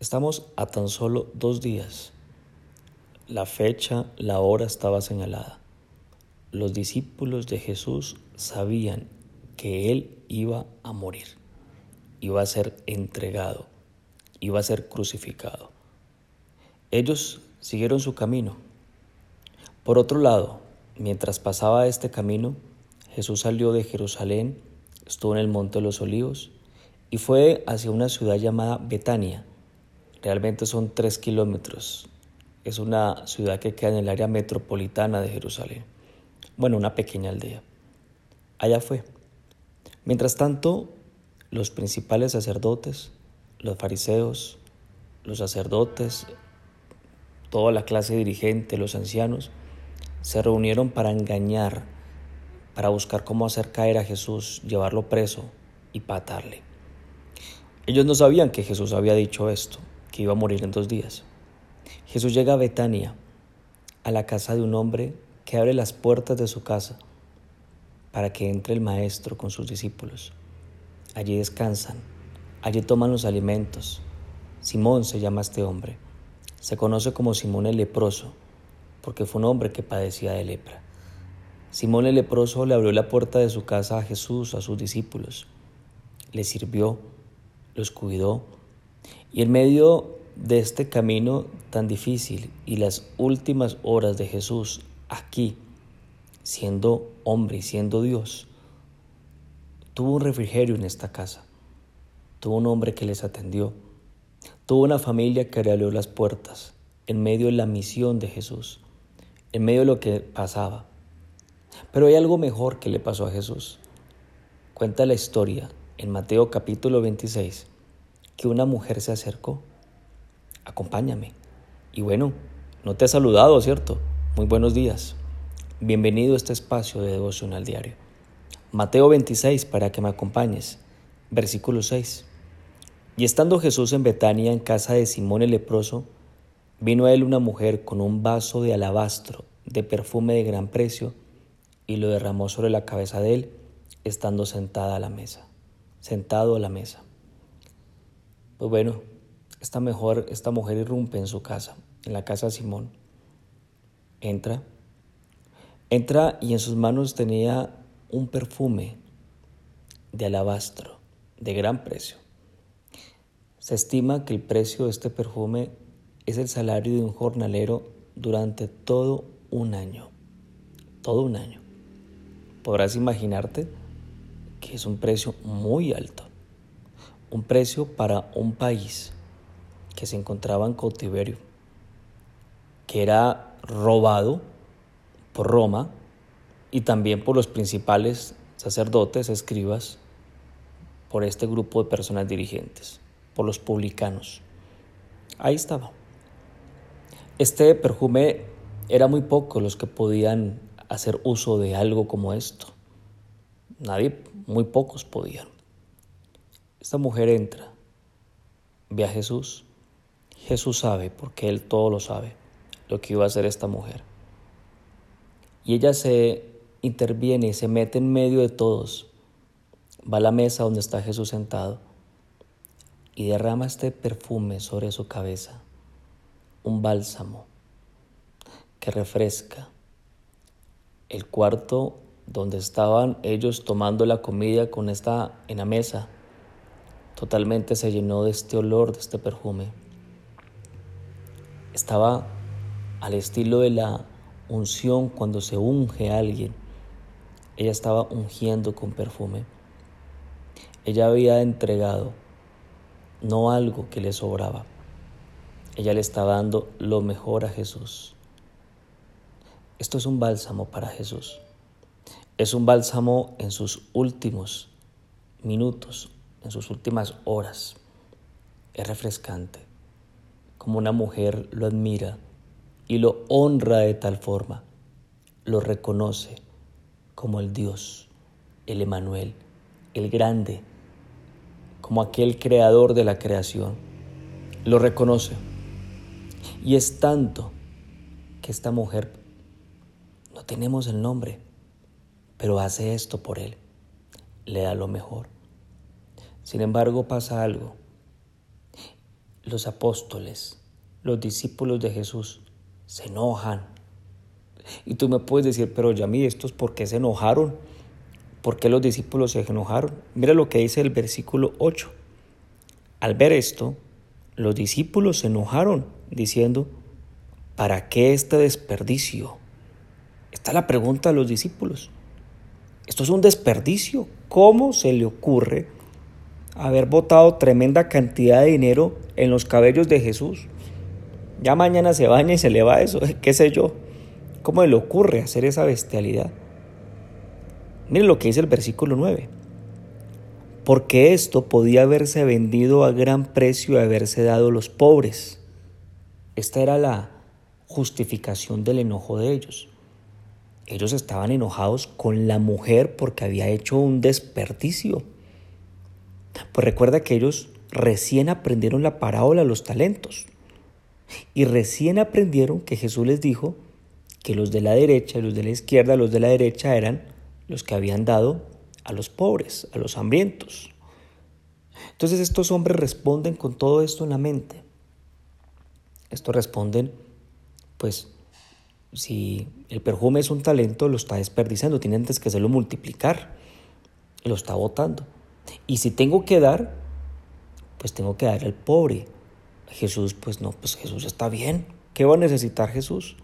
Estamos a tan solo dos días. La fecha, la hora estaba señalada. Los discípulos de Jesús sabían que Él iba a morir, iba a ser entregado, iba a ser crucificado. Ellos siguieron su camino. Por otro lado, mientras pasaba este camino, Jesús salió de Jerusalén, estuvo en el Monte de los Olivos y fue hacia una ciudad llamada Betania. Realmente son tres kilómetros. Es una ciudad que queda en el área metropolitana de Jerusalén. Bueno, una pequeña aldea. Allá fue. Mientras tanto, los principales sacerdotes, los fariseos, los sacerdotes, toda la clase dirigente, los ancianos, se reunieron para engañar, para buscar cómo hacer caer a Jesús, llevarlo preso y patarle. Ellos no sabían que Jesús había dicho esto, que iba a morir en dos días. Jesús llega a Betania, a la casa de un hombre que abre las puertas de su casa para que entre el Maestro con sus discípulos. Allí descansan, allí toman los alimentos. Simón se llama este hombre. Se conoce como Simón el leproso, porque fue un hombre que padecía de lepra. Simón el leproso le abrió la puerta de su casa a Jesús, a sus discípulos. Le sirvió, los cuidó. Y en medio de este camino tan difícil y las últimas horas de Jesús aquí, siendo hombre y siendo Dios, tuvo un refrigerio en esta casa. Tuvo un hombre que les atendió. Tuvo una familia que le abrió las puertas en medio de la misión de Jesús, en medio de lo que pasaba. Pero hay algo mejor que le pasó a Jesús. Cuenta la historia en Mateo capítulo 26 que una mujer se acercó. Acompáñame. Y bueno, no te he saludado, ¿cierto? Muy buenos días. Bienvenido a este espacio de devocional diario. Mateo 26 para que me acompañes. Versículo 6. Y estando Jesús en Betania, en casa de Simón el leproso, vino a él una mujer con un vaso de alabastro de perfume de gran precio y lo derramó sobre la cabeza de él, estando sentada a la mesa, sentado a la mesa. Pues bueno, esta, mejor, esta mujer irrumpe en su casa, en la casa de Simón. Entra Entra y en sus manos tenía un perfume de alabastro de gran precio. Se estima que el precio de este perfume es el salario de un jornalero durante todo un año. Todo un año. Podrás imaginarte que es un precio muy alto. Un precio para un país que se encontraba en cautiverio, que era robado por Roma y también por los principales sacerdotes, escribas, por este grupo de personas dirigentes, por los publicanos. Ahí estaba. Este perfume era muy poco los que podían hacer uso de algo como esto. Nadie, muy pocos podían. Esta mujer entra, ve a Jesús. Jesús sabe, porque Él todo lo sabe, lo que iba a hacer esta mujer. Y ella se interviene y se mete en medio de todos. Va a la mesa donde está Jesús sentado y derrama este perfume sobre su cabeza, un bálsamo que refresca. El cuarto donde estaban ellos tomando la comida con esta en la mesa, totalmente se llenó de este olor, de este perfume. Estaba al estilo de la unción cuando se unge a alguien. Ella estaba ungiendo con perfume. Ella había entregado no algo que le sobraba. Ella le estaba dando lo mejor a Jesús. Esto es un bálsamo para Jesús. Es un bálsamo en sus últimos minutos, en sus últimas horas. Es refrescante, como una mujer lo admira y lo honra de tal forma, lo reconoce como el Dios, el Emanuel, el grande, como aquel creador de la creación. Lo reconoce. Y es tanto que esta mujer, no tenemos el nombre, pero hace esto por él, le da lo mejor. Sin embargo, pasa algo. los apóstoles, los discípulos de Jesús, se enojan. Y tú me puedes decir, pero ya mí, ¿estos por qué se enojaron? ¿Por qué los discípulos se enojaron? Mira lo que dice el versículo 8. Al ver esto, los discípulos se enojaron, diciendo, ¿para qué este desperdicio? Está la pregunta a los discípulos. Esto es un desperdicio. ¿Cómo se le ocurre haber botado tremenda cantidad de dinero en los cabellos de Jesús? Ya mañana se baña y se le va eso, qué sé yo. ¿Cómo le ocurre hacer esa bestialidad? Miren lo que dice el versículo 9. Porque esto podía haberse vendido a gran precio y haberse dado a los pobres. Esta era la justificación del enojo de ellos. Ellos estaban enojados con la mujer porque había hecho un desperdicio. Pues recuerda que ellos recién aprendieron la parábola de los talentos. Y recién aprendieron que Jesús les dijo que los de la derecha y los de la izquierda, los de la derecha eran los que habían dado a los pobres, a los hambrientos. Entonces estos hombres responden con todo esto en la mente. Estos responden, pues, si el perfume es un talento, lo está desperdiciando, tiene antes que hacerlo multiplicar, lo está botando. Y si tengo que dar, pues tengo que dar al pobre. Jesús, pues no, pues Jesús está bien. ¿Qué va a necesitar Jesús?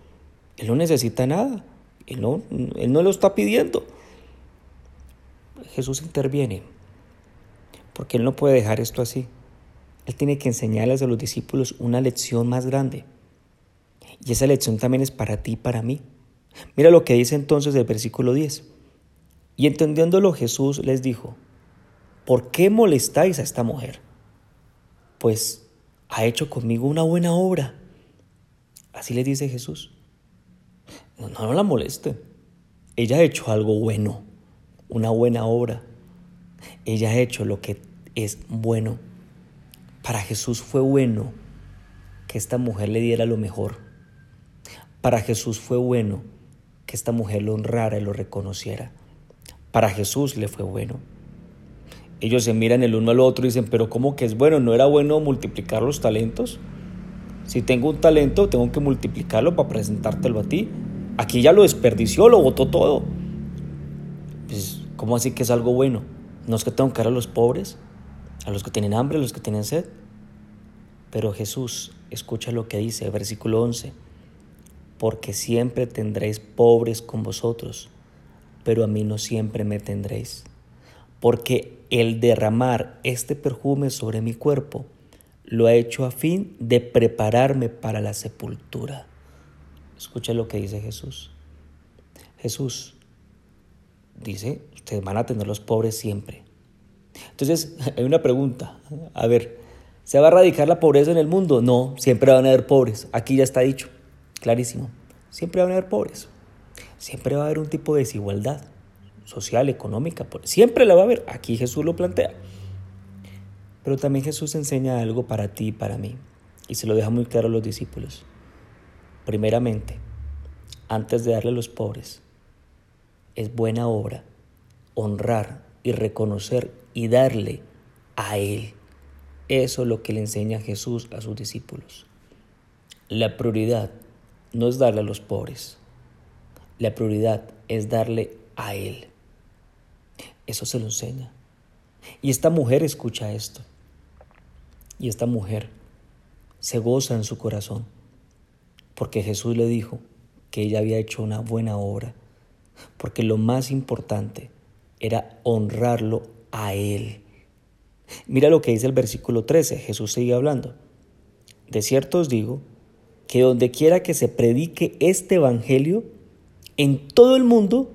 Él no necesita nada. Él no, él no lo está pidiendo. Jesús interviene, porque Él no puede dejar esto así. Él tiene que enseñarles a los discípulos una lección más grande. Y esa lección también es para ti y para mí. Mira lo que dice entonces el versículo 10. Y entendiéndolo Jesús les dijo, ¿por qué molestáis a esta mujer? Pues ha hecho conmigo una buena obra. Así le dice Jesús. No, no la moleste. Ella ha hecho algo bueno una buena obra. Ella ha hecho lo que es bueno. Para Jesús fue bueno que esta mujer le diera lo mejor. Para Jesús fue bueno que esta mujer lo honrara y lo reconociera. Para Jesús le fue bueno. Ellos se miran el uno al otro y dicen, pero ¿cómo que es bueno? ¿No era bueno multiplicar los talentos? Si tengo un talento, tengo que multiplicarlo para presentártelo a ti. Aquí ya lo desperdició, lo botó todo. Pues, ¿cómo así que es algo bueno? ¿No es que tengo que dar a los pobres? ¿A los que tienen hambre, a los que tienen sed? Pero Jesús, escucha lo que dice, versículo 11, porque siempre tendréis pobres con vosotros, pero a mí no siempre me tendréis, porque el derramar este perfume sobre mi cuerpo lo ha hecho a fin de prepararme para la sepultura. Escucha lo que dice Jesús. Jesús dice, ustedes van a tener los pobres siempre. Entonces, hay una pregunta. A ver, ¿se va a erradicar la pobreza en el mundo? No, siempre van a haber pobres. Aquí ya está dicho, clarísimo. Siempre van a haber pobres. Siempre va a haber un tipo de desigualdad social, económica. Siempre la va a haber. Aquí Jesús lo plantea. Pero también Jesús enseña algo para ti y para mí. Y se lo deja muy claro a los discípulos. Primeramente, antes de darle a los pobres, es buena obra honrar y reconocer y darle a Él. Eso es lo que le enseña Jesús a sus discípulos. La prioridad no es darle a los pobres. La prioridad es darle a Él. Eso se lo enseña. Y esta mujer escucha esto. Y esta mujer se goza en su corazón. Porque Jesús le dijo que ella había hecho una buena obra porque lo más importante era honrarlo a Él. Mira lo que dice el versículo 13, Jesús sigue hablando. De cierto os digo que donde quiera que se predique este Evangelio, en todo el mundo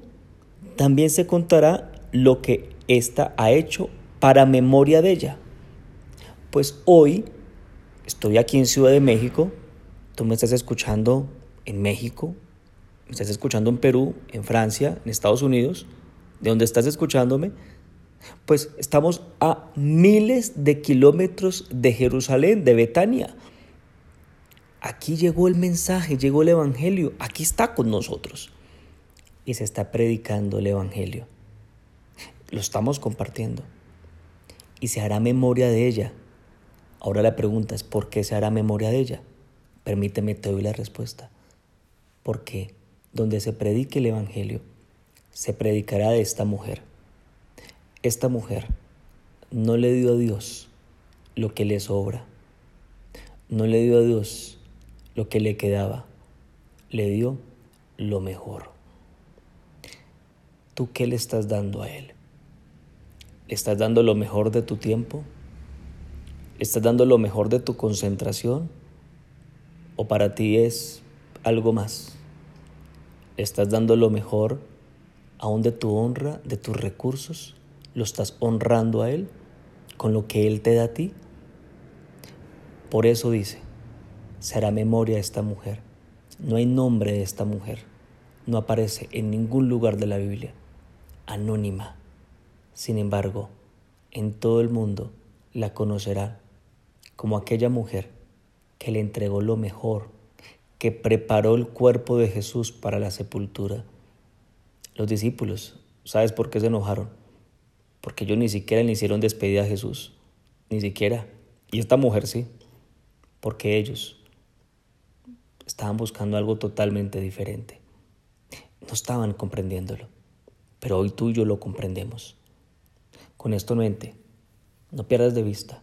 también se contará lo que ésta ha hecho para memoria de ella. Pues hoy estoy aquí en Ciudad de México, tú me estás escuchando en México, me estás escuchando en Perú, en Francia, en Estados Unidos, de donde estás escuchándome, pues estamos a miles de kilómetros de Jerusalén, de Betania. Aquí llegó el mensaje, llegó el Evangelio, aquí está con nosotros. Y se está predicando el Evangelio. Lo estamos compartiendo. Y se hará memoria de ella Ahora la pregunta es, ¿por qué se hará memoria de ella? Permíteme, te doy la respuesta. Porque donde se predique el Evangelio, se predicará de esta mujer. Esta mujer no le dio a Dios lo que le sobra, no le dio a Dios lo que le quedaba, le dio lo mejor. ¿Tú qué le estás dando a Él? ¿Le estás dando lo mejor de tu tiempo? ¿Le estás dando lo mejor de tu concentración? ¿O para ti es algo más? ¿Le estás dando lo mejor aún de tu honra, de tus recursos? ¿Lo estás honrando a Él con lo que Él te da a ti? Por eso dice, será memoria esta mujer. No hay nombre de esta mujer. No aparece en ningún lugar de la Biblia. Anónima. Sin embargo, en todo el mundo la conocerá como aquella mujer que le entregó lo mejor, que preparó el cuerpo de Jesús para la sepultura. Los discípulos, ¿sabes por qué se enojaron? Porque ellos ni siquiera le hicieron despedida a Jesús, ni siquiera. Y esta mujer sí, porque ellos estaban buscando algo totalmente diferente. No estaban comprendiéndolo, pero hoy tú y yo lo comprendemos. Con esto no mente, no pierdas de vista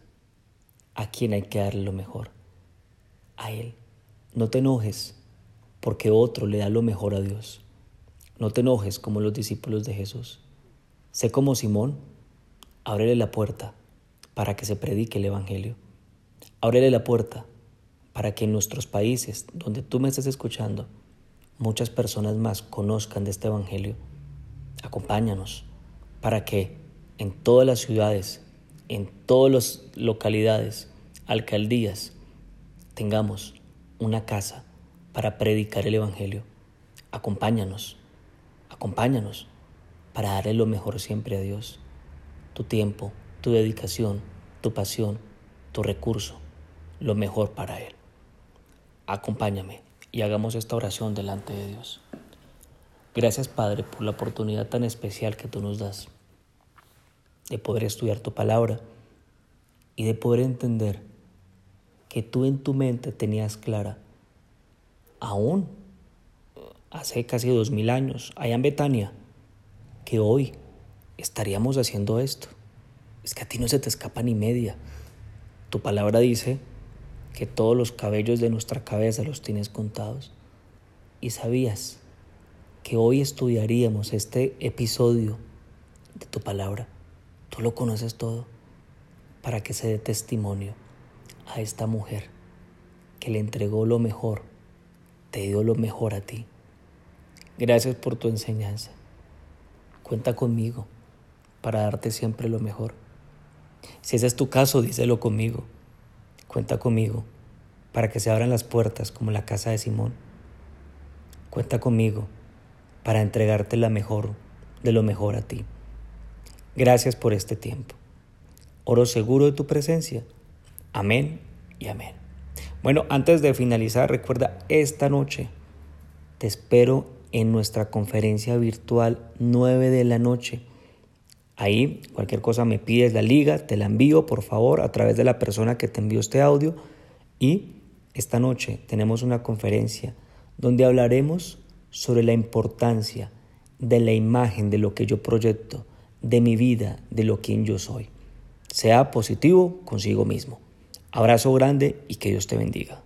a quién hay que darle lo mejor. A Él. No te enojes porque otro le da lo mejor a Dios. No te enojes como los discípulos de Jesús. Sé como Simón, ábrele la puerta para que se predique el Evangelio. Ábrele la puerta para que en nuestros países, donde tú me estés escuchando, muchas personas más conozcan de este Evangelio. Acompáñanos para que en todas las ciudades, en todas las localidades, alcaldías, tengamos una casa para predicar el Evangelio. Acompáñanos, acompáñanos para darle lo mejor siempre a Dios. Tu tiempo, tu dedicación, tu pasión, tu recurso, lo mejor para Él. Acompáñame y hagamos esta oración delante de Dios. Gracias Padre por la oportunidad tan especial que tú nos das de poder estudiar tu palabra y de poder entender que tú en tu mente tenías clara, aún hace casi dos mil años, allá en Betania, que hoy estaríamos haciendo esto. Es que a ti no se te escapa ni media. Tu palabra dice que todos los cabellos de nuestra cabeza los tienes contados. Y sabías que hoy estudiaríamos este episodio de tu palabra. Tú lo conoces todo para que se dé testimonio a esta mujer que le entregó lo mejor, te dio lo mejor a ti. Gracias por tu enseñanza. Cuenta conmigo para darte siempre lo mejor. Si ese es tu caso, díselo conmigo. Cuenta conmigo para que se abran las puertas como la casa de Simón. Cuenta conmigo para entregarte la mejor de lo mejor a ti. Gracias por este tiempo. Oro seguro de tu presencia. Amén y amén. Bueno, antes de finalizar, recuerda, esta noche te espero en nuestra conferencia virtual 9 de la noche. Ahí, cualquier cosa me pides la liga, te la envío por favor a través de la persona que te envió este audio. Y esta noche tenemos una conferencia donde hablaremos sobre la importancia de la imagen de lo que yo proyecto, de mi vida, de lo quien yo soy. Sea positivo consigo mismo. Abrazo grande y que Dios te bendiga.